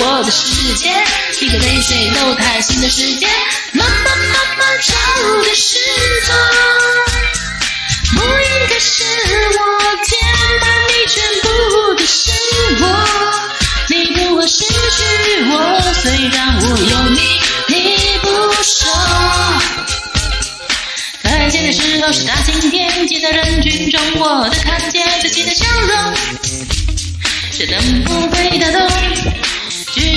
我的世界，一个对谁都开心的世界。妈妈妈妈找的是错，不应该是我填满你全部的生活，你不会失去我，虽然我有你，你不说。再见的时候是大晴天，挤在人群中，我才看见自己的笑容。是等不，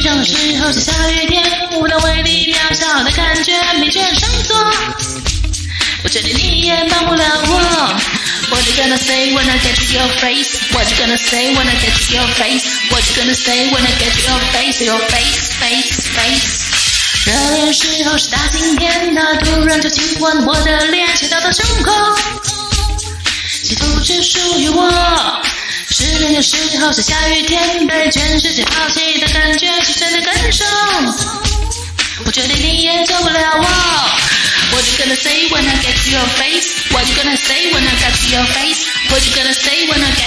剧场的时候是下雨天，舞蹈威力渺小的感觉，没权上座。我确定你也帮不了我。What you gonna say when I get to your face? What you gonna say when I get to your face? What you gonna say when I get to your face? Your face, face, face. 热恋时候是大晴天，他突然就亲吻我的脸，牵到到胸口，企图只属于我。失恋的时候是下雨天，被全世界抛弃的感觉是真的感受。我确定你也救不了我。What you gonna say when I get to your face? What you gonna say when I get to your face? What you gonna say when I get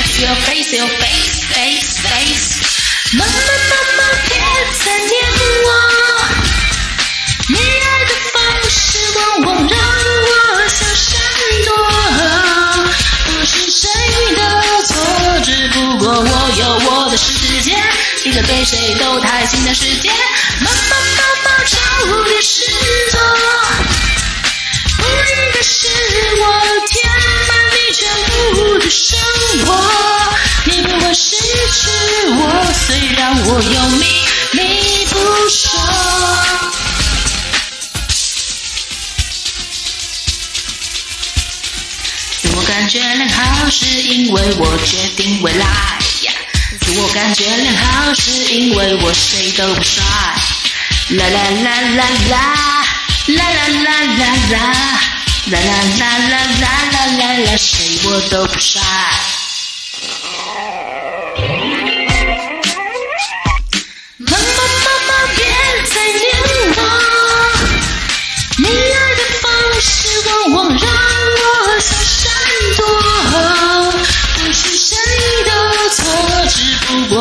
一个对谁都太新的世界。妈妈妈妈，找的是错，不应该是我填满你全部的生活，你不会失去我，虽然我有你，你不说。我感觉良好是因为我决定未来，感觉良好是因为我谁都不帅，啦啦啦啦啦，啦啦啦啦啦，啦啦啦啦啦啦啦，谁我都不帅。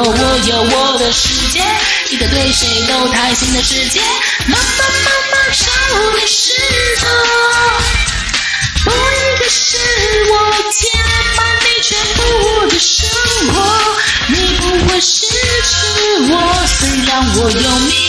我有我的世界，一个对谁都开心的世界。妈妈妈妈，找的是错，不应该是我填满你全部的生活，你不会失去我，虽然我有，你